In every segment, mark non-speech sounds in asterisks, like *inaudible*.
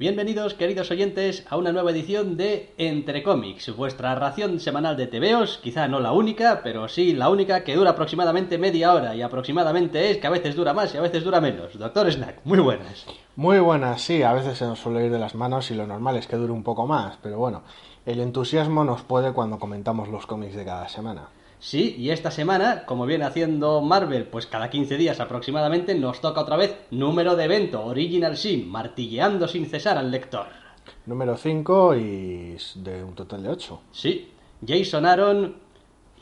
Bienvenidos, queridos oyentes, a una nueva edición de Entre Cómics, vuestra ración semanal de TVOs, quizá no la única, pero sí la única que dura aproximadamente media hora, y aproximadamente es que a veces dura más y a veces dura menos. Doctor Snack, muy buenas. Muy buenas, sí, a veces se nos suele ir de las manos y lo normal es que dure un poco más, pero bueno, el entusiasmo nos puede cuando comentamos los cómics de cada semana. Sí, y esta semana, como viene haciendo Marvel, pues cada 15 días aproximadamente, nos toca otra vez número de evento, Original Sin, martilleando sin cesar al lector. Número 5 y de un total de 8. Sí, Jason Aaron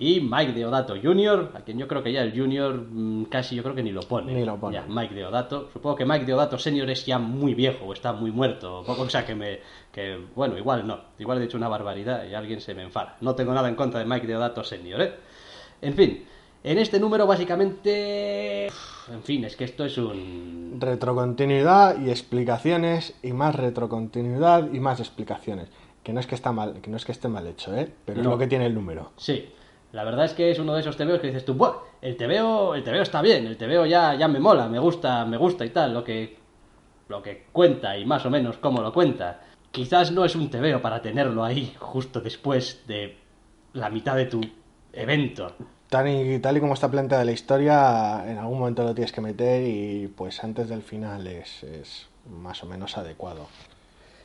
y Mike Deodato Jr., a quien yo creo que ya el Jr. mm, casi yo creo que ni lo pone. Ni lo pone. Ya, Mike Deodato. Supongo que Mike Deodato Senior es ya muy viejo o está muy muerto. O sea que me. que bueno, igual no. Igual he dicho una barbaridad y alguien se me enfada. No tengo nada en contra de Mike Deodato Senior, ¿eh? En fin. En este número básicamente... En fin, es que esto es un... Retrocontinuidad y explicaciones y más retrocontinuidad y más explicaciones. Que no es que está mal, que no es que esté mal hecho, ¿eh? Pero es No. lo que tiene el número. Sí, la verdad es que es uno de esos tebeos que dices tú, Buah, el tebeo, el tebeo está bien, el tebeo ya, ya me mola, me gusta, me gusta y tal, lo que, lo que cuenta y más o menos cómo lo cuenta. Quizás no es un tebeo para tenerlo ahí justo después de la mitad de tu evento. Tal y, tal y como está planteada la historia, en algún momento lo tienes que meter y pues antes del final es, es más o menos adecuado.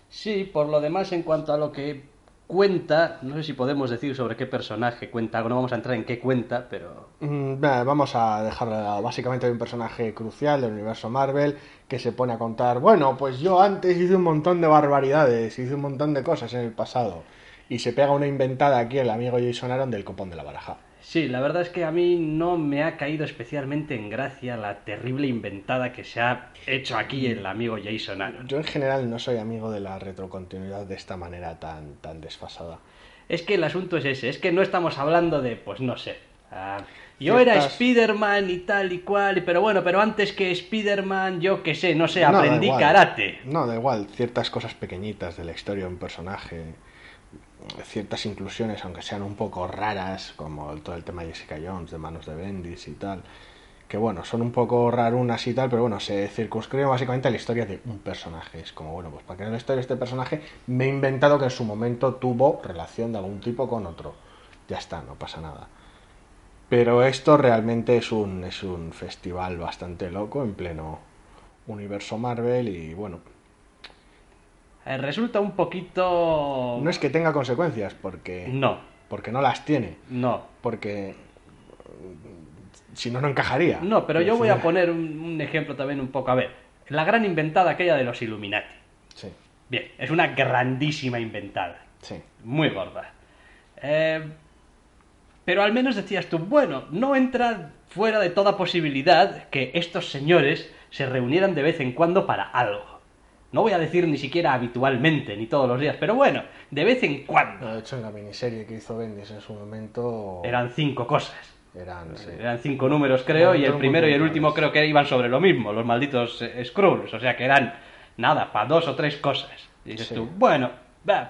Sí, por lo demás, en cuanto a lo que cuenta, no sé si podemos decir sobre qué personaje cuenta, no vamos a entrar en qué cuenta, pero Mm, Vamos a dejar básicamente de un personaje crucial del universo Marvel que se pone a contar, bueno, pues yo antes hice un montón de barbaridades, hice un montón de cosas en el pasado. Y se pega una inventada aquí el amigo Jason Aaron del copón de la baraja. Sí, la verdad es que a mí no me ha caído especialmente en gracia la terrible inventada que se ha hecho aquí el amigo Jason Aaron. Yo en general no soy amigo de la retrocontinuidad de esta manera tan, tan desfasada. Es que el asunto es ese, es que no estamos hablando de, pues no sé. ah, yo era Spider-Man y tal y cual, pero bueno, pero antes que Spider-Man, yo qué sé, no sé, aprendí karate. No, da igual, ciertas cosas pequeñitas de la historia de un personaje, ciertas inclusiones, aunque sean un poco raras, como todo el tema de Jessica Jones, de manos de Bendis y tal, que bueno, son un poco rarunas y tal, pero bueno, se circunscriben básicamente a la historia de un personaje. Es como, bueno, pues para no la historia de este personaje, me he inventado que en su momento tuvo relación de algún tipo con otro. Ya está, no pasa nada. Pero esto realmente es un, es un festival bastante loco en pleno universo Marvel y bueno, Eh, resulta un poquito... no es que tenga consecuencias porque No, porque no las tiene, no. porque mm, si no no encajaría. No, pero yo voy a *laughs* poner un, un ejemplo también un poco. A ver, la gran inventada aquella de los Illuminati. Sí, Bien, es una grandísima inventada. sí. Muy gorda. Eh, pero al menos decías tú, bueno, no entra fuera de toda posibilidad que estos señores se reunieran de vez en cuando para algo. No voy a decir ni siquiera habitualmente, ni todos los días, pero bueno, de vez en cuando. De hecho en la miniserie que hizo Bendis en su momento Eran cinco cosas. eran sí. Eran cinco números, creo, y el primero y el último creo que iban sobre lo mismo, los malditos eh, Skrulls. O sea que eran, nada, para dos o tres cosas. Y dices Sí. tú, bueno,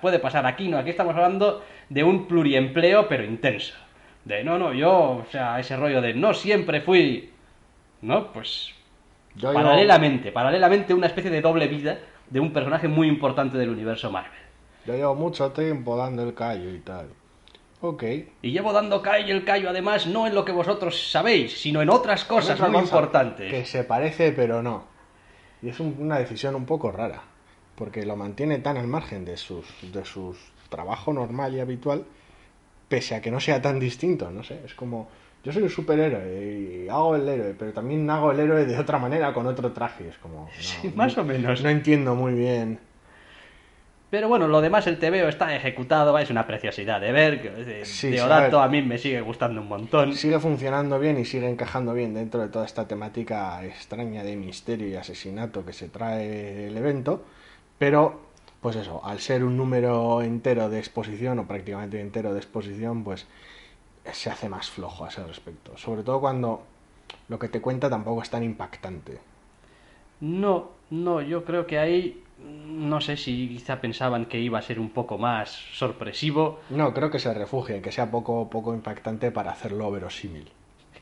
puede pasar aquí, no, aquí estamos hablando de un pluriempleo, pero intenso. De, no, no, yo, o sea, ese rollo de no siempre fui, ¿no? Pues Yo paralelamente, paralelamente una especie de doble vida de un personaje muy importante del universo Marvel. yo llevo mucho tiempo dando el callo y tal. Ok. Y llevo dando callo el callo, además, no en lo que vosotros sabéis, sino en otras cosas Otra muy cosa importantes. Que se parece pero no. Y es un- una decisión un poco rara. Porque lo mantiene tan al margen de sus, de sus trabajo normal y habitual. Pese a que no sea tan distinto, no sé. Es como. Yo soy un superhéroe y hago el héroe, pero también hago el héroe de otra manera con otro traje. Es como. no, Sí, más o menos. No entiendo muy bien. Pero bueno, lo demás, el TVO está ejecutado, es una preciosidad de ver. Sí, Deodato a a, mí me sigue gustando un montón. Sigue funcionando bien y sigue encajando bien dentro de toda esta temática extraña de misterio y asesinato que se trae el evento. Pero, pues eso, al ser un número entero de exposición o prácticamente entero de exposición, pues se hace más flojo a ese respecto. Sobre todo cuando lo que te cuenta tampoco es tan impactante. No, no, yo creo que ahí, no sé si quizá pensaban que iba a ser un poco más sorpresivo. No, creo que se refugia en que sea poco, poco impactante para hacerlo verosímil.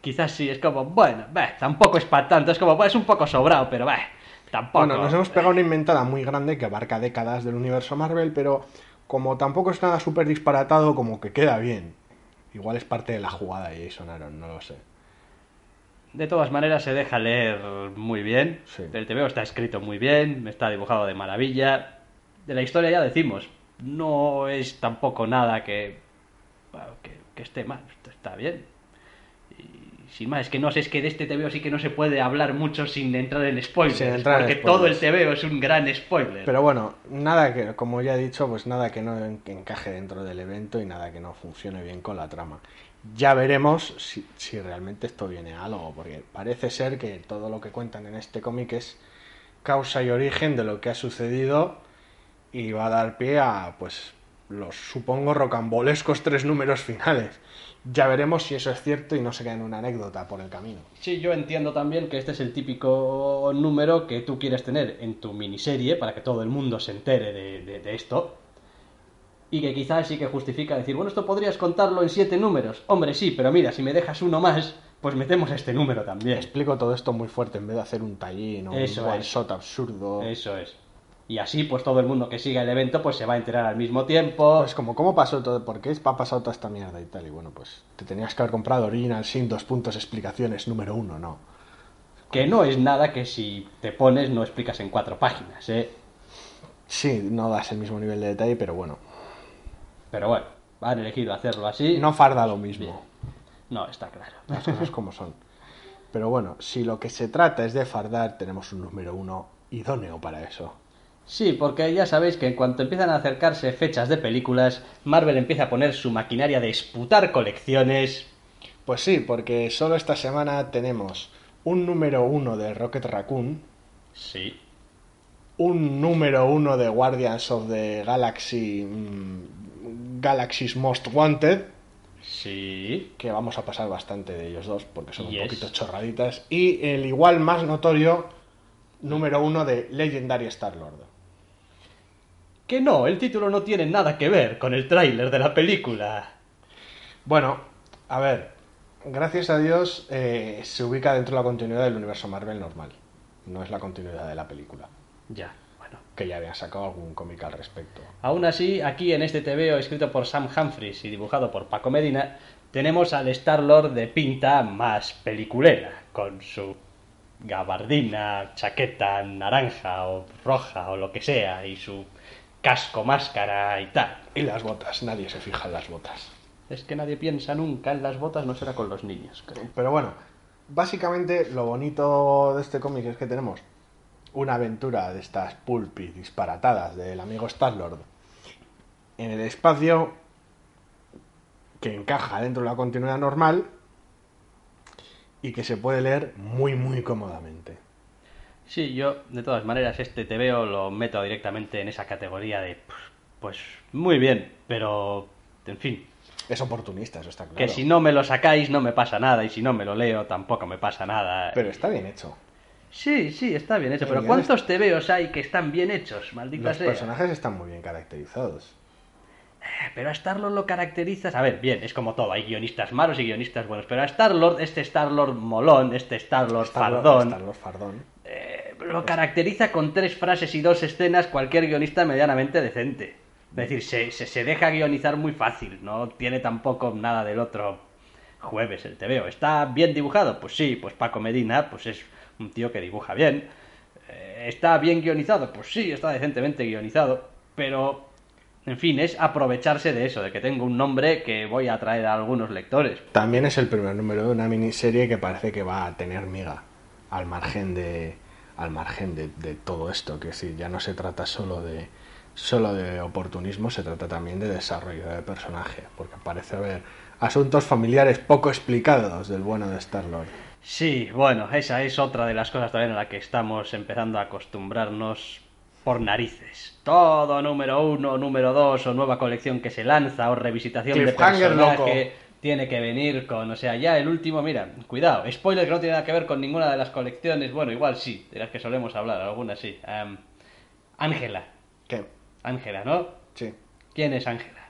Quizás sí, es como, bueno, bah, tampoco es para tanto, es como, es un poco sobrado, pero bah, Tampoco. Bueno, nos hemos pegado una inventada muy grande que abarca décadas del universo Marvel, pero como tampoco es nada súper disparatado, como que queda bien. Igual es parte de la jugada de Jason Aaron, no lo sé. De todas maneras se deja leer muy bien. Sí. El TVO está escrito muy bien, está dibujado de maravilla. De la historia ya decimos, no es tampoco nada que, que, que esté mal, está bien. Sin más, es que no sé, es que de este TVO sí que no se puede hablar mucho sin entrar en spoilers. Sin entrar en porque spoilers. todo el TVO es un gran spoiler. Pero bueno, nada que, como ya he dicho, pues nada que no encaje dentro del evento y nada que no funcione bien con la trama. Ya veremos si, si realmente esto viene a algo, porque parece ser que todo lo que cuentan en este cómic es causa y origen de lo que ha sucedido y va a dar pie a, pues, los supongo rocambolescos tres números finales. Ya veremos si eso es cierto y no se queda en una anécdota por el camino. Sí, yo entiendo también que este es el típico número que tú quieres tener en tu miniserie para que todo el mundo se entere de, de- de esto. Y que quizás sí que justifica decir, bueno, esto podrías contarlo en siete números. Hombre, sí, pero mira, si me dejas uno más, pues metemos este número también. Explico todo esto muy fuerte en vez de hacer un tallín o Eso un one shot absurdo. Eso es. Y así, pues todo el mundo que siga el evento, pues se va a enterar al mismo tiempo. Pues como, ¿cómo pasó todo? ¿Por qué ha pasado toda esta mierda y tal? Y bueno, pues te tenías que haber comprado Original Sin, dos puntos, explicaciones, número uno, no. Que no es nada que si te pones no explicas en cuatro páginas, ¿eh? Sí, no das el mismo nivel de detalle, pero bueno, Pero bueno, han elegido hacerlo así. no farda lo mismo, Bien. No, está claro. las cosas como son. Pero bueno, si lo que se trata es de fardar, tenemos un número uno idóneo para eso. Sí, porque ya sabéis que en cuanto empiezan a acercarse fechas de películas, Marvel empieza a poner su maquinaria de esputar colecciones. Pues sí, porque solo esta semana tenemos un número uno de Rocket Raccoon, Sí. un número uno de Guardians of the Galaxy, mm, Galaxy's Most Wanted, Sí. que vamos a pasar bastante de ellos dos porque son un poquito chorraditas, y el igual más notorio número uno de Legendary Star-Lord. Que no, el título no tiene nada que ver con el tráiler de la película. Bueno, a ver, gracias a Dios eh, se ubica dentro de la continuidad del universo Marvel normal, no es la continuidad de la película, Ya, bueno. que ya habían sacado algún cómic al respecto. Aún así, aquí en este TVO escrito por Sam Humphries y dibujado por Paco Medina, tenemos al Star-Lord de pinta más peliculera, con su gabardina, chaqueta naranja o roja o lo que sea, y su casco, máscara y tal. Y las botas, nadie se fija en las botas. Es que nadie piensa nunca en las botas, no será con los niños, creo. Pero bueno, básicamente lo bonito de este cómic es que tenemos una aventura de estas pulp y disparatadas del amigo Star-Lord en el espacio que encaja dentro de la continuidad normal y que se puede leer muy muy cómodamente. Sí, yo, de todas maneras, este TVO lo meto directamente en esa categoría de, pues, muy bien, pero, en fin, Es oportunista, eso está claro. Que si no me lo sacáis no me pasa nada y si no me lo leo tampoco me pasa nada. Pero está bien hecho. Sí, sí, está bien hecho. Pero ¿cuántos TVOs hay que están bien hechos? Maldita Los sea. personajes están muy bien caracterizados. Pero a Star-Lord lo caracterizas... A ver, bien, es como todo. Hay guionistas malos y guionistas buenos. Pero a Star-Lord, este Star-Lord molón, este Star-Lord fardón... Star-Lord fardón. Lo caracteriza con tres frases y dos escenas cualquier guionista medianamente decente. Es decir, se, se, se deja guionizar muy fácil, no tiene tampoco nada del otro jueves el TVO. ¿Está bien dibujado? Pues sí, pues Paco Medina, pues es un tío que dibuja bien. Eh, ¿Está bien guionizado? Pues sí, está decentemente guionizado. Pero, en fin, es aprovecharse de eso, de que tengo un nombre que voy a atraer a algunos lectores. También es el primer número de una miniserie que parece que va a tener miga al margen de al margen de, de todo esto, que sí, ya no se trata solo de solo de oportunismo, se trata también de desarrollo de personaje, porque parece haber asuntos familiares poco explicados del bueno de Star-Lord. Sí, bueno, esa es otra de las cosas también a la que estamos empezando a acostumbrarnos por narices. Todo número uno, número dos, o nueva colección que se lanza, o revisitación de personaje, loco. Tiene que venir con, o sea, ya el último, mira, cuidado, spoiler que no tiene nada que ver con ninguna de las colecciones, bueno, igual sí, de las que solemos hablar, algunas sí. Am, Ángela, ¿Qué? Ángela, ¿no? Sí. ¿Quién es Ángela?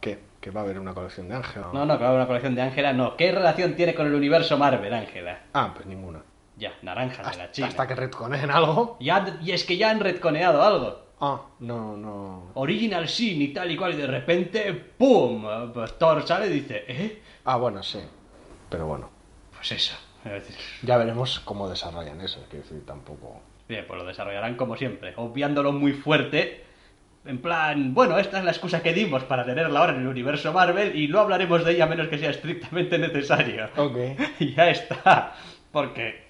¿Qué? ¿Que va a haber una colección de Ángel? No, no, que va a haber una colección de Ángela, no. ¿Qué relación tiene con el universo Marvel, Ángela? Ah, pues ninguna. Ya, naranja de la China. Hasta que retconeen algo. Ya- y es que ya han retconeado algo. Ah, no, no. Original Sin y tal y cual, y de repente, ¡pum! Pues Thor sale y dice, ¿eh? Ah, bueno, sí. Pero bueno, Pues eso. Es decir, ya veremos cómo desarrollan eso. Quiero decir, tampoco. bien, pues lo desarrollarán como siempre, obviándolo muy fuerte. En plan, bueno, esta es la excusa que dimos para tenerla ahora en el universo Marvel y no hablaremos de ella a menos que sea estrictamente necesario. Ok. *laughs* y ya está. Porque.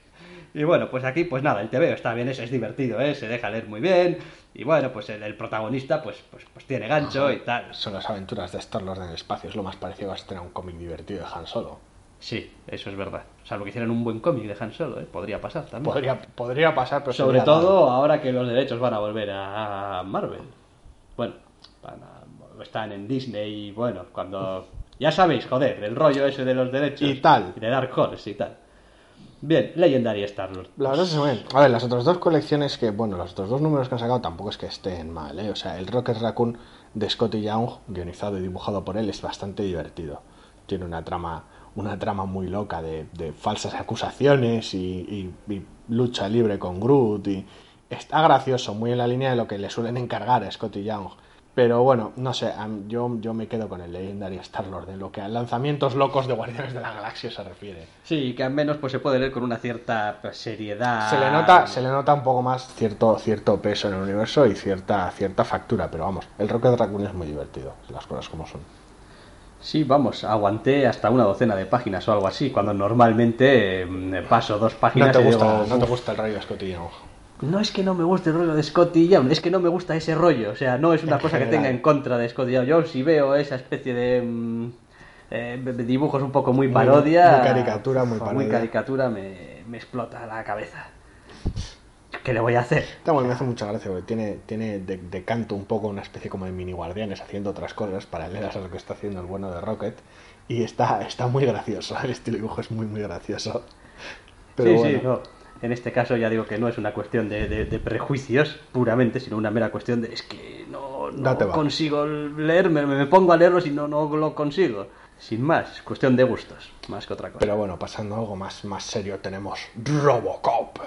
Y bueno, pues aquí, pues nada, el TVO está bien, es, es divertido, ¿eh? se deja leer muy bien. Y bueno, pues el, el protagonista, pues, pues, pues tiene gancho y tal. Son las aventuras de Star-Lord en el espacio. Es lo más parecido a tener un cómic divertido de Han Solo. Sí, eso es verdad. Salvo que hicieran un buen cómic de Han Solo, ¿eh? podría pasar también. Podría, podría pasar, pero Sobre todo ahora que los derechos van a volver a Marvel. Bueno, van a- están en Disney y bueno, cuando... Ya sabéis, joder, el rollo ese de los derechos. Y tal. De Dark Horse y tal. Bien, Legendary Star-Lord. La verdad es que se. A ver, las otras dos colecciones que, bueno, los otros dos números que han sacado tampoco es que estén mal, ¿eh? O sea, el Rocket Raccoon de Scotty Young, guionizado y dibujado por él, es bastante divertido. Tiene una trama, una trama muy loca de, falsas acusaciones y, y- y lucha libre con Groot y está gracioso, muy en la línea de lo que le suelen encargar a Scotty Young. Pero bueno, no sé, yo, yo me quedo con el Legendary Star-Lord en lo que a lanzamientos locos de Guardianes de la Galaxia se refiere. Sí, que al menos pues se puede leer con una cierta pues, seriedad. Se le nota, se le nota un poco más cierto, cierto peso en el universo y cierta, cierta factura, pero vamos, el Rocket Raccoon es muy divertido, las cosas como son. Sí, vamos, aguanté hasta una docena de páginas o algo así, cuando normalmente eh, paso dos páginas No te y gusta, digo, no te "Uf, gusta el Young. No es que no me guste el rollo de Scotty Young, es que no me gusta ese rollo. O sea, no es una cosa que tenga en contra de Scotty Young. Yo si veo esa especie de mm, eh, dibujos un poco muy Muy- parodia. muy caricatura, muy parodia. caricatura me, me explota la cabeza. ¿Qué le voy a hacer? Muy- me hace mucha gracia porque tiene, tiene de, de canto un poco una especie como de mini guardianes haciendo otras cosas paralelas a lo que está haciendo el bueno de Rocket y está, está muy gracioso, *laughs* el estilo de dibujo es muy muy gracioso. Pero sí, bueno, sí, no. En este caso ya digo que no es una cuestión de, de- de prejuicios puramente, sino una mera cuestión de es que no, consigo leer, me, me pongo a leerlo y no, no lo consigo. Sin más, es cuestión de gustos, más que otra cosa. pero bueno, pasando a algo más, más serio tenemos Robocop.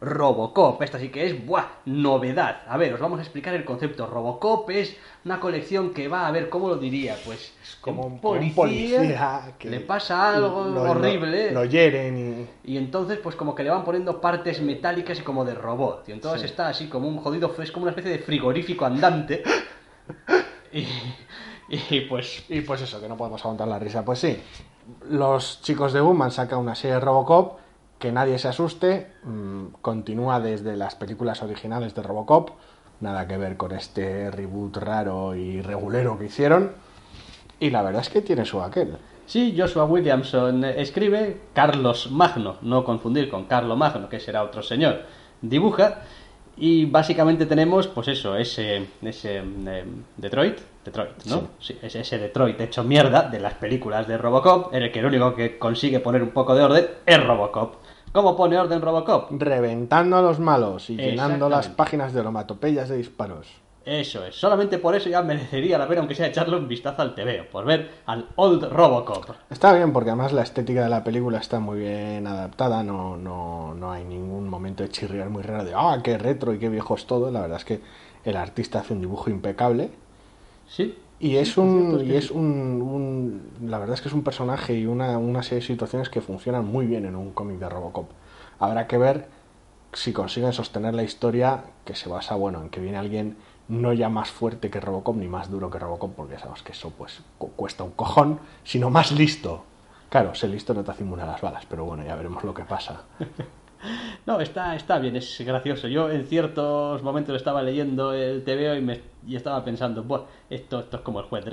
Robocop, esta sí que es, ¡buah! Novedad. A ver, os vamos a explicar el concepto. Robocop es una colección que va, a ver, ¿cómo lo diría? Pues Como un policía que le pasa algo lo- lo- horrible Lo, hieren y... y entonces pues como que le van poniendo partes metálicas y como de robot. Y entonces Sí. está así como un jodido, es como una especie de frigorífico andante. *laughs* y, y pues Y pues eso, que no podemos aguantar la risa. Pues sí, los chicos de Boom han sacado una serie de Robocop, que nadie se asuste, mm, continúa desde las películas originales de Robocop, nada que ver con este reboot raro y regulero que hicieron, y la verdad es que tiene su aquel. Sí, Joshua Williamson escribe, Carlos Magno, no confundir con Carlo Magno, que será otro señor, dibuja, y básicamente tenemos, pues eso, ese, ese eh, Detroit, Detroit, ¿no? Sí. ese, ese Detroit hecho mierda de las películas de Robocop, en el que el único que consigue poner un poco de orden es Robocop. ¿Cómo pone orden Robocop? Reventando a los malos y llenando las páginas de onomatopeyas de disparos. Eso es, solamente por eso ya merecería la pena, aunque sea echarle un vistazo al TVO, por ver al Old Robocop. Está bien porque además la estética de la película está muy bien adaptada, no, no, no hay ningún momento de chirriar muy raro de ah, qué retro y qué viejo es todo. La verdad es que el artista hace un dibujo impecable Sí, y es un, y es un, un- la verdad es que es un personaje y una, una serie de situaciones que funcionan muy bien en un cómic de Robocop. Habrá que ver si consiguen sostener la historia que se basa, bueno, en que viene alguien no ya más fuerte que Robocop ni más duro que Robocop, porque sabemos que eso pues cu- cuesta un cojón, sino más listo. Claro, ser listo no te hace inmune a las balas, pero bueno, ya veremos lo que pasa. *laughs* No, está, está bien, es gracioso. Yo en ciertos momentos estaba leyendo el TVO y, me, y estaba pensando, Buah, esto, esto es como el juez.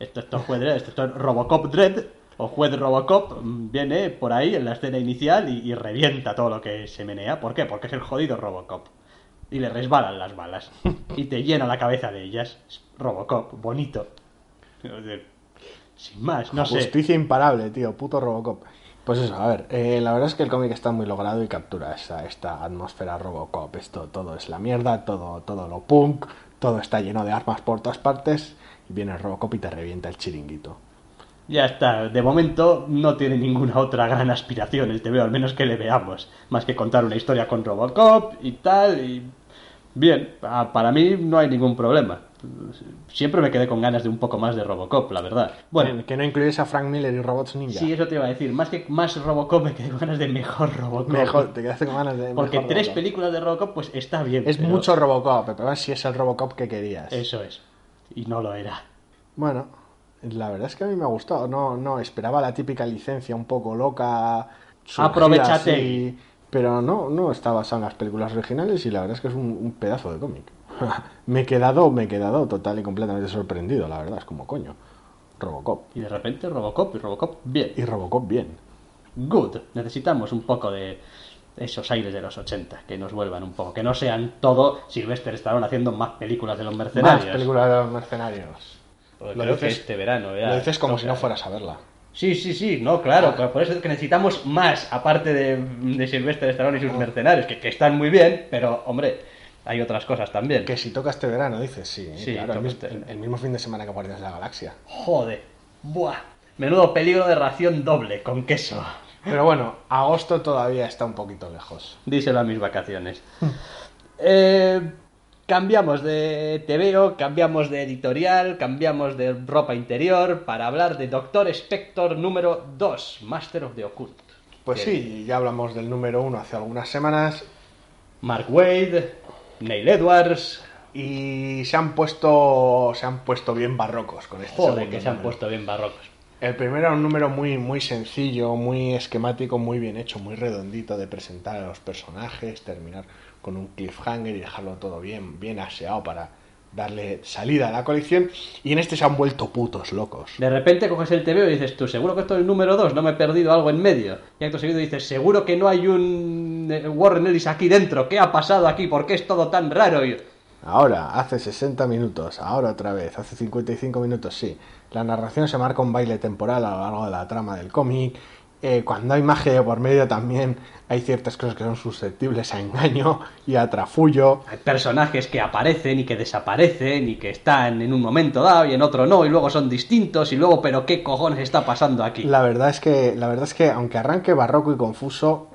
Esto, esto es juez Dredd, esto, esto es Robocop Dredd, o juez Robocop, mm, viene por ahí en la escena inicial y, y revienta todo lo que se menea. ¿Por qué? Porque es el jodido Robocop. Y le resbalan las balas. *laughs* Y te llena la cabeza de ellas. Es Robocop, bonito. Sin más, no sé. Justicia imparable, tío, puto Robocop. Pues eso, a ver, eh, la verdad es que el cómic está muy logrado y captura esa, esta atmósfera Robocop. Esto todo es la mierda, todo, todo lo punk, todo está lleno de armas por todas partes viene el Robocop y te revienta el chiringuito. Ya está, de momento no tiene ninguna otra gran aspiración el TVO, al menos que le veamos, más que contar una historia con Robocop y tal, y bien, para mí no hay ningún problema. Siempre me quedé con ganas de un poco más de Robocop, la verdad. Bueno, que no incluyes a Frank Miller y Robots Ninja. sí, eso te iba a decir, más que más Robocop me quedé con ganas de mejor Robocop. Mejor, te quedaste con ganas de. Porque mejor tres Robocop. películas de Robocop, pues está bien. Es pero mucho Robocop, pero si es el Robocop que querías. Eso es. Y no lo era. Bueno, la verdad es que a mí me ha gustado. No, no, esperaba la típica licencia un poco loca. Aprovechate. así, Pero no, no está basado en las películas originales y la verdad es que es un, un pedazo de cómic. *laughs* me he quedado, me he quedado total y completamente sorprendido, la verdad, es como coño. Robocop. Y de repente Robocop y Robocop bien. Y Robocop bien. Good. Necesitamos un poco de esos aires de los 80, que nos vuelvan un poco, que no sean todo Sylvester Stallone haciendo más películas de los mercenarios. Más películas de los mercenarios. Pues Lo creo que dices- este verano ya Lo dices como toca. si no fueras a verla. Sí, sí, sí, no, claro, Ah. por eso es que necesitamos más, aparte de, de Sylvester Stallone y sus mercenarios, que, que están muy bien, pero, hombre, hay otras cosas también. Que si toca este verano, dices, sí. Sí, claro, el, este- el- el mismo fin de semana que Guardianes de la Galaxia. Joder, buah, menudo peligro de ración doble, con queso. Pero bueno, agosto todavía está un poquito lejos. Díselo a mis vacaciones. Eh, cambiamos de TVO, cambiamos de editorial, cambiamos de ropa interior para hablar de Doctor Spector número 2, Master of the Occult. Pues Que sí, ya hablamos del número uno hace algunas semanas Mark Wade, Neil Edwards. y se han puesto se han puesto bien barrocos con este Joder, que se han puesto bien barrocos. El primero era un número muy muy sencillo, muy esquemático, muy bien hecho, muy redondito de presentar a los personajes, terminar con un cliffhanger y dejarlo todo bien bien aseado para darle salida a la colección y en este se han vuelto putos locos. De repente coges el TVO y dices tú, seguro que esto es el número 2, no me he perdido algo en medio. Y acto seguido dices, seguro que no hay un eh, Warren Ellis aquí dentro, ¿qué ha pasado aquí? ¿Por qué es todo tan raro? Y- Ahora, hace 60 minutos, ahora otra vez, hace 55 minutos, sí. La narración se marca un baile temporal a lo largo de la trama del cómic. Eh, cuando hay magia de por medio también hay ciertas cosas que son susceptibles a engaño y a trafullo. Hay personajes que aparecen y que desaparecen y que están en un momento dado y en otro no y luego son distintos y luego pero qué cojones está pasando aquí. La verdad es que, la verdad es que aunque arranque barroco y confuso,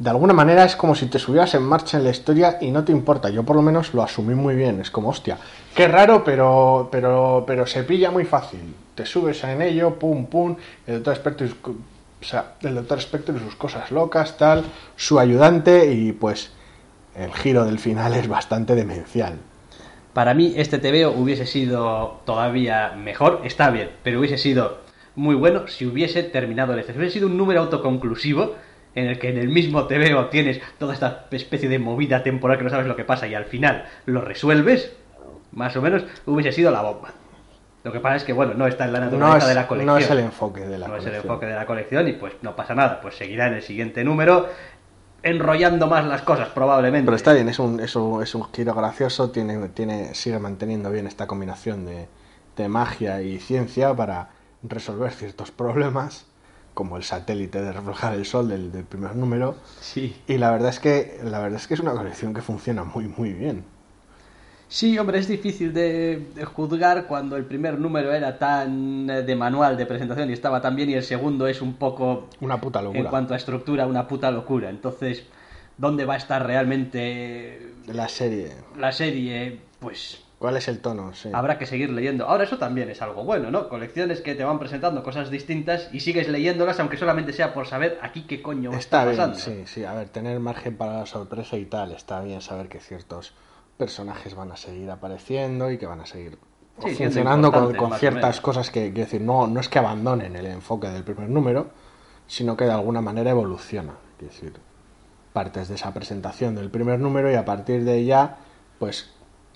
de alguna manera es como si te subieras en marcha en la historia y no te importa. Yo por lo menos lo asumí muy bien. Es como, hostia, qué raro, pero, pero, pero se pilla muy fácil. Te subes en ello, pum, pum. El doctor Spectre, o sea, el doctor Spectre y sus cosas locas, tal, su ayudante y pues el giro del final es bastante demencial. Para mí este TVO hubiese sido todavía mejor, está bien, pero hubiese sido muy bueno si hubiese terminado el este. Hubiese sido un número autoconclusivo en el que en el mismo TVO tienes toda esta especie de movida temporal que no sabes lo que pasa y al final lo resuelves, más o menos hubiese sido la bomba. Lo que pasa es que, bueno, no está en la naturaleza No es, de la colección. no es el enfoque de la no es el colección. enfoque de la colección y pues no pasa nada, pues seguirá en el siguiente número enrollando más las cosas probablemente. Pero está bien, es un, es un, es un giro gracioso, tiene, tiene, sigue manteniendo bien esta combinación de, de magia y ciencia para resolver ciertos problemas, como el satélite de reflejar el sol del, del primer número. Sí. Y la verdad es que la verdad es que es una colección que funciona muy muy bien. Sí, hombre, es difícil de, de juzgar cuando el primer número era tan eh, de manual de presentación y estaba tan bien y el segundo es un poco, Una puta en locura. cuanto a estructura, una puta locura. Entonces, ¿dónde va a estar realmente La serie. la serie? Pues ¿Cuál es el tono? Sí. habrá que seguir leyendo. Ahora eso también es algo bueno, ¿no? Colecciones que te van presentando cosas distintas y sigues leyéndolas aunque solamente sea por saber aquí qué coño Está pasando. sí, sí. A ver, tener margen para la sorpresa y tal. Está bien saber que ciertos personajes van a seguir apareciendo y que van a seguir Sí, funcionando con, ciertas cosas que, quiero decir, no, no es que abandonen el enfoque del primer número, sino que de alguna manera evoluciona. Quiero decir, partes de esa presentación del primer número y a partir de ella, pues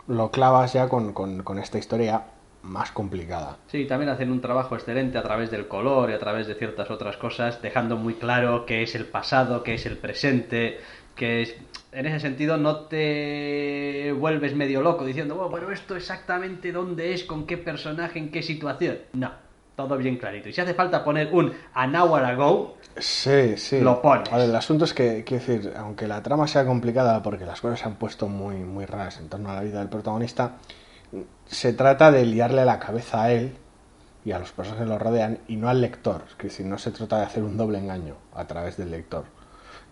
lo clavas ya con, con, esta historia más complicada. Sí, también hacen un trabajo excelente a través del color y a través de ciertas otras cosas, dejando muy claro qué es el pasado, qué es el presente, que es... en ese sentido no te vuelves medio loco diciendo, oh, pero esto exactamente dónde es, con qué personaje, en qué situación. No, todo bien clarito. Y si hace falta poner un an hour ago, Sí, sí. Lo pones. A ver, el asunto es que, quiero decir, aunque la trama sea complicada porque las cosas se han puesto muy, muy raras en torno a la vida del protagonista, se trata de liarle la cabeza a él y a los personajes que lo rodean y no al lector, que si no se trata de hacer un doble engaño a través del lector.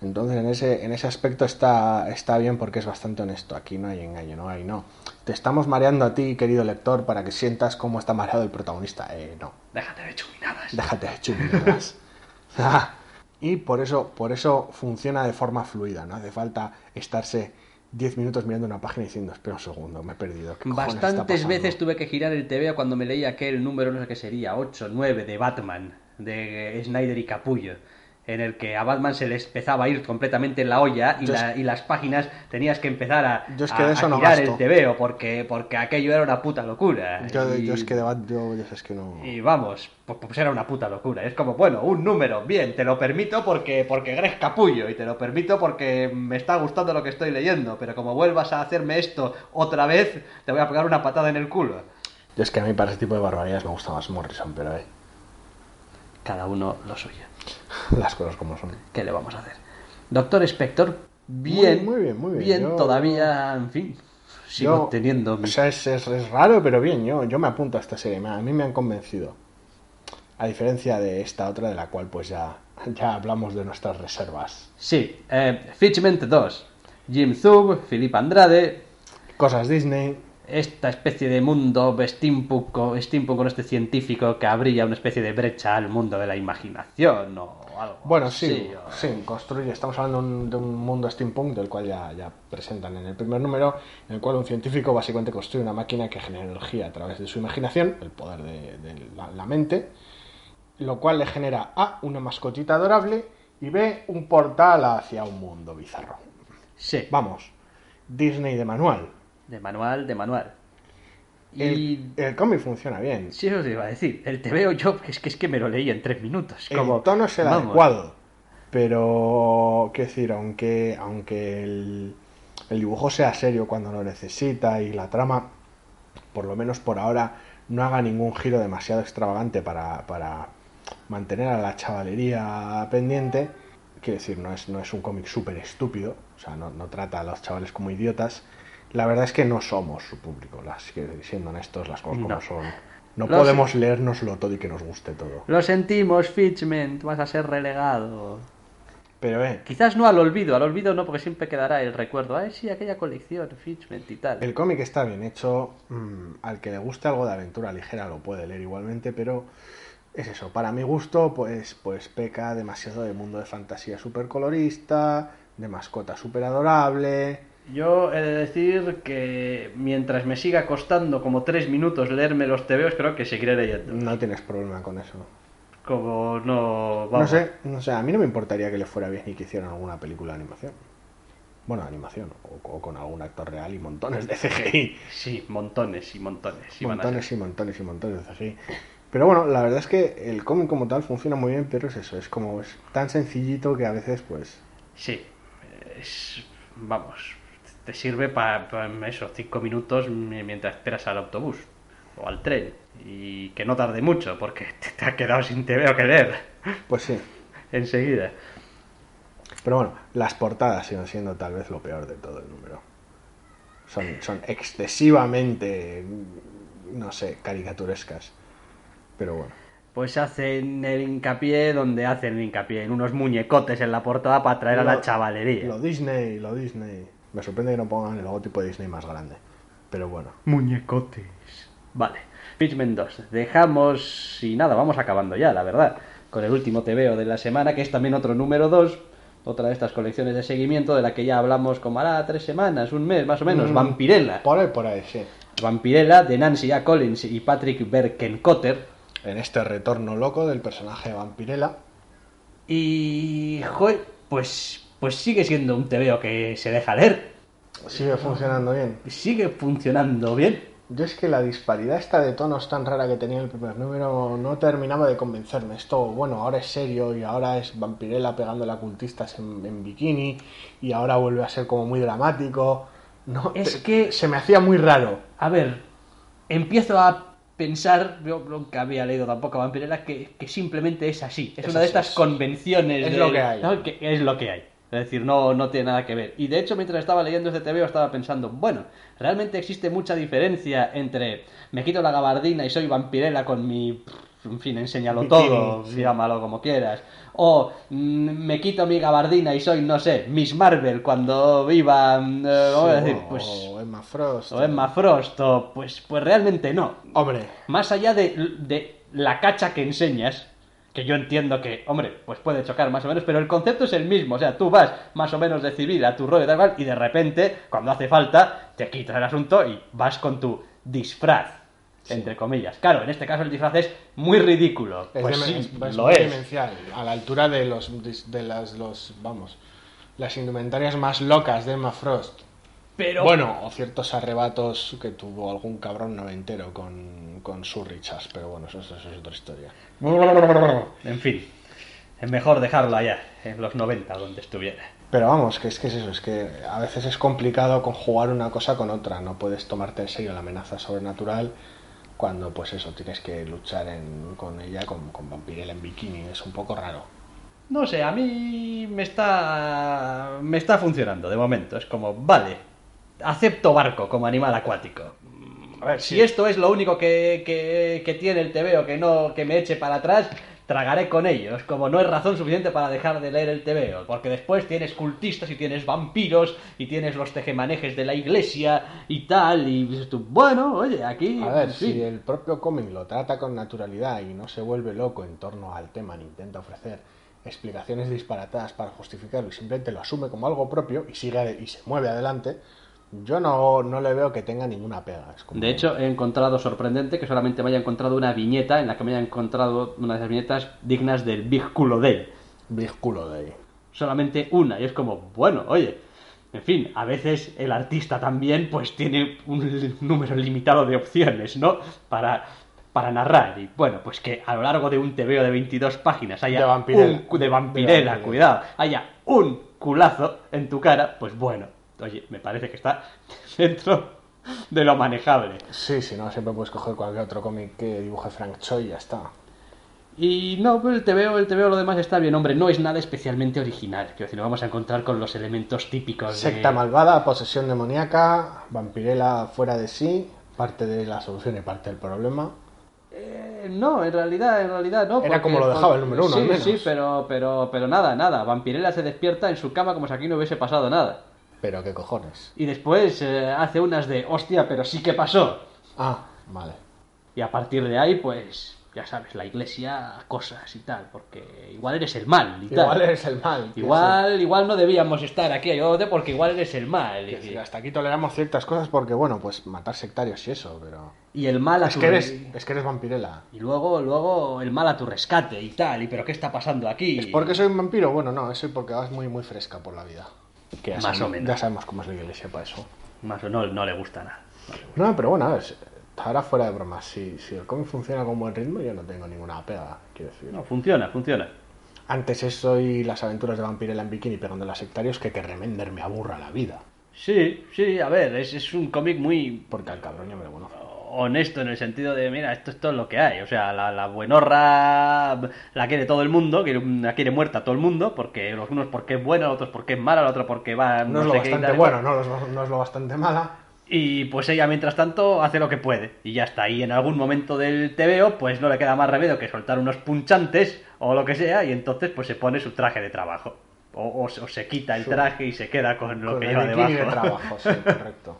Entonces en ese, en ese aspecto está, está bien porque es bastante honesto. Aquí no hay engaño, no hay, no. Te estamos mareando a ti, querido lector, para que sientas cómo está mareado el protagonista. Eh, no. Déjate de chuminadas. Déjate de chuminadas. *laughs* Y por eso, por eso funciona de forma fluida. No hace falta estarse 10 minutos mirando una página y diciendo, espera un segundo, me he perdido. ¿qué cojones está Bastantes pasando?". veces tuve que girar el TV cuando me leía aquel número, no sé qué sería, 8, 9 de Batman, de Snyder y Capullo, en el que a Batman se le empezaba a ir completamente la olla y, Yo es- la- y las páginas tenías que empezar a, Yo es que a- de eso a no girar gasto. el TVO porque, porque aquello era una puta locura. Yo, y, yo es que de Bat- yo, yo es que no. y vamos, pues, pues era una puta locura. Es como, bueno, un número, bien, te lo permito porque, porque eres capullo y te lo permito porque me está gustando lo que estoy leyendo, pero como vuelvas a hacerme esto otra vez, te voy a pegar una patada en el culo. Yo es que a mí para ese tipo de barbaridades me gusta más Morrison, pero eh, Cada uno lo suyo. las cosas como son. ¿Qué le vamos a hacer? Doctor Spector, bien, Muy- muy bien, muy bien. Yo- todavía, en fin, sigo Yo- teniendo mi... O sea, es, es- es raro, pero bien, yo, yo me apunto a esta serie. A mí me han convencido. A diferencia de esta otra, de la cual pues ya, ya hablamos de nuestras reservas. Sí, eh, Fitchment 2, Jim Zub, Philip Andrade, Cosas Disney. Esta especie de mundo steampunk, con este científico que abría una especie de brecha al mundo de la imaginación o algo Bueno, sí, así, o- sí, construye. Estamos hablando de un, de un mundo steampunk del cual ya, ya presentan en el primer número, en el cual un científico básicamente construye una máquina que genera energía a través de su imaginación, el poder de, de la, la mente, lo cual le genera A, una mascotita adorable, y B, un portal hacia un mundo bizarro. Sí, Vamos, Disney de manual. De manual, de manual. Y... El, el cómic funciona bien. Sí, os iba a decir, el TVO yo es que, es que me lo leí en tres minutos. El Como, tono es el vamos, adecuado. Pero, qué decir, aunque, aunque el, el dibujo sea serio cuando lo necesita y la trama, por lo menos por ahora, no haga ningún giro demasiado extravagante para, para mantener a la chavalería pendiente, quiero decir, no es, no es un cómic súper estúpido, o sea, no, no trata a los chavales como idiotas. La verdad es que no somos su público, las, siendo honestos, las cosas como No. son. No Lo podemos leérnoslo todo y que nos guste todo. Lo sentimos, Fitchment, vas a ser relegado. Pero, eh, Quizás no al olvido, al olvido no, porque siempre quedará el recuerdo. Ay, sí, aquella colección, Fitchment y tal. El cómic está bien hecho. mm, al que le guste algo de aventura ligera lo puede leer igualmente, pero es eso. Para mi gusto, pues, pues peca demasiado de mundo de fantasía super colorista, de mascota super adorable. Yo he de decir que mientras me siga costando como tres minutos leerme los TVOs, creo que seguiré leyendo. No tienes problema con eso. Como no... No Vamos. sé, no sé, a mí no me importaría que le fuera bien y que hicieran alguna película de animación. Bueno, animación, o, o con algún actor real y montones de CGI. Sí, montones y montones. a montones y montones y montones de CGI. Pero bueno, la verdad es que el cómic como tal funciona muy bien, pero es eso, es como es tan sencillito que a veces pues Sí, es- vamos, te sirve para eso, cinco minutos mi- mientras esperas al autobús o al tren y que no tarde mucho porque *laughs* te, te ha quedado sin te veo que leer pues sí. enseguida. Pero bueno, las portadas siguen siendo tal vez lo peor de todo el número. Son, son excesivamente, no sé, caricaturescas. Pero bueno. Pues hacen el hincapié donde hacen el hincapié, en unos muñecotes en la portada para atraer a la Lo- chavalería. Lo Disney, lo Disney. Me sorprende que no pongan el logotipo de Disney más grande. Pero bueno. Muñecotes. Vale. Pitchman 2. Dejamos. Y nada, vamos acabando ya, la verdad. Con el último TVO de la semana, que es también otro número 2. Otra de estas colecciones de seguimiento de la que ya hablamos como hará tres semanas, un mes más o menos. Mm. Vampirella. Por ahí, por ahí, sí. Vampirella de Nancy A. Collins y Patrick Berkenkotter. En este retorno loco del personaje de Vampirella. Y. Joder, pues. Pues sigue siendo un TVO que se deja leer. Sigue funcionando bien. Sigue funcionando bien. Yo es que la disparidad esta de tonos tan rara que tenía el primer número no terminaba de convencerme. Esto, bueno, ahora es serio y ahora es Vampirella pegándole a cultistas en, en bikini y ahora vuelve a ser como muy dramático. No, Es te- que- se me hacía muy raro. A ver, empiezo a pensar, yo nunca había leído tampoco a Vampirella, que, que simplemente es así. Es, Es una de estas es- convenciones. es del- lo que hay. ¿no? Que es lo que hay. Es decir, no, no tiene nada que ver. Y de hecho, mientras estaba leyendo este TVO, estaba pensando, bueno, realmente existe mucha diferencia entre me quito la gabardina y soy vampirela con mi. En fin, enséñalo *laughs* todo, sí. llámalo como quieras. O mm, me quito mi gabardina y soy, no sé, Miss Marvel cuando iba. mm, eh, a decir, pues. o Emma Frost. O Emma Frost, o pues, pues realmente no. Hombre, Más allá de, de la cacha que enseñas, que yo entiendo que, hombre, pues puede chocar más o menos, pero el concepto es el mismo. O sea, tú vas más o menos de civil a tu rollo y tal cual, y de repente, cuando hace falta, te quitas el asunto y vas con tu disfraz. Entre comillas. Claro, en este caso el disfraz es muy ridículo. es, pues sí, es- lo es. demencial, a la altura de los de las los vamos las indumentarias más locas de Emma Frost. Pero Bueno, o ciertos arrebatos que tuvo algún cabrón noventero con, con su Richards, pero bueno, eso, eso es otra historia. En fin, es mejor dejarlo allá, en los 90, donde estuviera. Pero vamos, que es que es eso, es que a veces es complicado conjugar una cosa con otra, no puedes tomarte en serio la amenaza sobrenatural cuando pues eso, tienes que luchar en- con ella con, con Vampirella en bikini, es un poco raro. No sé, a mí me está. me está funcionando de momento. Es como, vale, acepto barco como animal acuático. A ver, si esto es lo único que, que, que tiene el TVO que no que me eche para atrás, tragaré con ellos. Como no es razón suficiente para dejar de leer el TVO. Porque después tienes cultistas y tienes vampiros y tienes los tejemanejes de la iglesia y tal. Y dices tú, bueno, oye, aquí. A ver, si el propio cómic lo trata con naturalidad y no se vuelve loco en torno al tema ni intenta ofrecer explicaciones disparatadas para justificarlo y simplemente lo asume como algo propio y sigue y se mueve adelante, yo no, no le veo que tenga ninguna pega. Es como- De hecho, he encontrado sorprendente que solamente me haya encontrado una viñeta en la que me haya encontrado una de esas viñetas dignas del Big Culo Day. Big culo de. Solamente una. Y es como, bueno, oye. En fin, a veces el artista también pues tiene un número limitado de opciones, ¿no? Para, para narrar. Y bueno, pues que a lo largo de un TVO de 22 páginas haya De vampirela. un de De vampirela, vampirela. cuidado, haya un culazo en tu cara, pues bueno, oye, me parece que está *laughs* dentro de lo manejable. Sí, si no, siempre puedes coger cualquier otro cómic que dibuje Frank Choi y ya está. Y no, pues el TVO, el TVO lo demás está bien, hombre, no es nada especialmente original. Quiero decir, no vamos a encontrar con los elementos típicos de... Secta malvada, posesión demoníaca, vampirela fuera de sí, parte de la solución y parte del problema. Eh, no, en realidad, en realidad no. Era como lo dejaba el número uno, Sí, al menos. sí, pero, pero, pero nada, nada. Vampirella se despierta en su cama como si aquí no hubiese pasado nada. Pero qué cojones. Y después eh, hace unas de, hostia, pero sí que pasó. Ah, vale. Y a partir de ahí, pues, ya sabes, la iglesia, cosas y tal, porque igual eres el mal y tal. Igual eres el mal. Igual, igual no debíamos estar aquí ayudándote porque igual eres el mal. sí, Y, hasta aquí toleramos ciertas cosas porque, bueno, pues matar sectarios y eso, pero... y el mal a Es tu que eres, es que eres vampirela. Y luego, luego el mal a tu rescate y tal. Y pero ¿qué está pasando aquí? ¿Es porque soy un vampiro? Bueno, no, eso es porque vas muy, muy fresca por la vida. Que ya Más sabemos- o menos. Ya sabemos cómo es la iglesia para eso. Más o no, no le gusta nada. No, pero bueno, ver, ahora fuera de bromas, si, si el cómic funciona con buen ritmo, yo no tengo ninguna pega, quiero decir. No, funciona, funciona. Antes eso y las aventuras de Vampirella en bikini pegando a sectarios que que Remender me aburra la vida. Sí, sí, a ver, es, es un cómic muy Porque al cabrón ya me lo conozco. Honesto en el sentido de, mira, esto, esto es lo que hay. O sea, la, la buenorra la quiere todo el mundo, la quiere muerta todo el mundo, porque los unos porque es buena, los otros porque es mala, el otro porque va... No, es lo sé bastante bueno, no, es- no es lo bastante mala. Y pues ella, mientras tanto, hace lo que puede. Y ya está. Y en algún momento del TVO, pues no le queda más remedio que soltar unos punchantes o lo que sea, y entonces pues se pone su traje de trabajo. O, o se- o se quita el traje y se queda con lo Con que lleva debajo. de trabajo, sí, *laughs* correcto.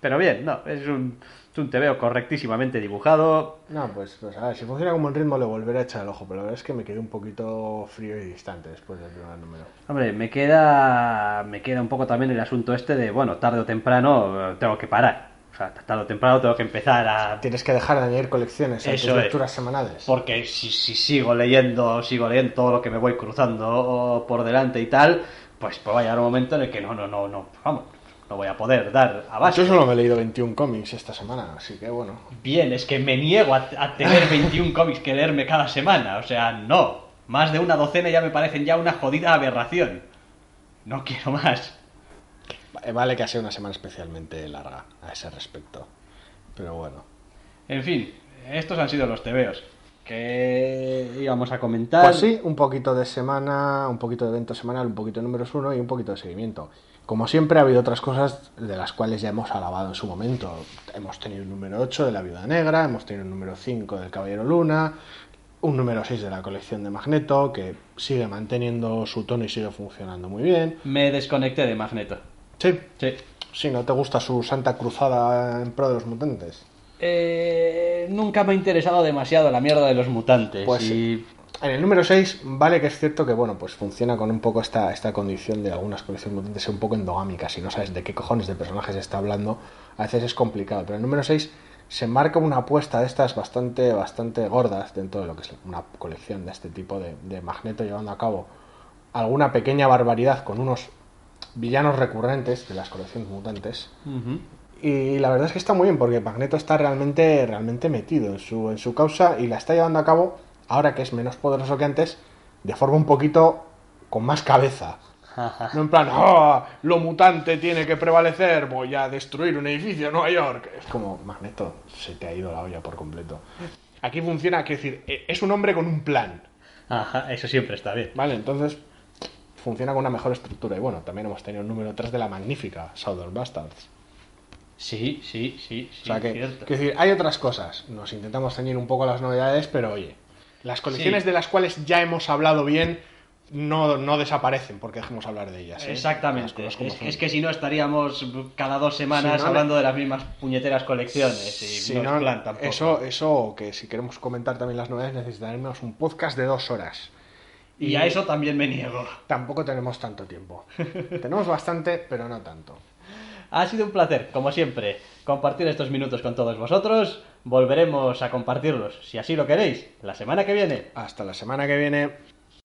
Pero bien, no, es un, es un TVO correctísimamente dibujado. No, pues, pues a ver, si funciona como buen ritmo le volveré a echar el ojo, pero la verdad es que me quedé un poquito frío y distante después del primer número. Hombre, me queda, me queda un poco también el asunto este de, bueno, tarde o temprano eh, tengo que parar. O sea, tarde o temprano tengo que empezar a... Tienes que dejar de añadir colecciones a tus Eso es. lecturas semanales. Porque si, si sigo leyendo, sigo leyendo todo lo que me voy cruzando por delante y tal, pues, pues va a llegar un momento en el que no, no, no, no, vamos, no voy a poder dar abasto. Yo solo me he leído 21 cómics esta semana, así que bueno. Bien, es que me niego a, a tener 21 cómics que leerme cada semana. O sea, no. Más de una docena ya me parecen ya una jodida aberración. No quiero más. Eh, Vale que ha sido una semana especialmente larga a ese respecto. Pero bueno. En fin, estos han sido los tebeos. Que íbamos a comentar. Pues sí, un poquito de semana, un poquito de evento semanal, un poquito de números uno y un poquito de seguimiento. Como siempre ha habido otras cosas de las cuales ya hemos alabado en su momento. Hemos tenido un número 8 de la Viuda Negra, hemos tenido un número 5 del Caballero Luna, un número 6 de la colección de Magneto, que sigue manteniendo su tono y sigue funcionando muy bien. Me desconecté de Magneto. Sí, Sí. sí, ¿no te gusta su santa cruzada en pro de los mutantes? Eh, nunca me ha interesado demasiado la mierda de los mutantes. Pues y... En el número 6, vale que es cierto que, bueno, pues funciona con un poco esta, esta condición de algunas colecciones mutantes un poco endogámicas. Si no sabes de qué cojones de personajes está hablando, a veces es complicado. Pero el número 6 se marca una apuesta de estas bastante, bastante gordas dentro de lo que es una colección de este tipo de, de Magneto llevando a cabo alguna pequeña barbaridad con unos villanos recurrentes de las colecciones mutantes. Y la verdad es que está muy bien porque Magneto está realmente, realmente metido en su, en su causa y la está llevando a cabo, ahora que es menos poderoso que antes, de forma un poquito con más cabeza. *laughs* No en plan, "Ah, lo mutante tiene que prevalecer, voy a destruir un edificio en Nueva York. Es como, Magneto, se te ha ido la olla por completo. Aquí funciona, decir, e- es un hombre con un plan, Ajá, eso siempre está bien. ¿vale? Entonces, funciona con una mejor estructura. Y bueno, también hemos tenido el número 3 de la magnífica Southern Bastards. Sí, sí, sí, sí. O sea que, cierto. quiero decir, hay otras cosas. Nos intentamos ceñir un poco a las novedades, pero oye, las colecciones Sí. de las cuales ya hemos hablado bien no, no desaparecen porque dejemos hablar de ellas. ¿eh? Exactamente. Es, que si no estaríamos cada dos semanas Si no, hablando de las mismas puñeteras colecciones. Y Si no, plan tampoco. eso, eso, que si queremos comentar también las novedades necesitaremos un podcast de dos horas. Y a eso también me niego. Tampoco tenemos tanto tiempo. *laughs* tenemos bastante, pero no tanto. Ha sido un placer, como siempre, compartir estos minutos con todos vosotros. Volveremos a compartirlos, si así lo queréis, la semana que viene. Hasta la semana que viene.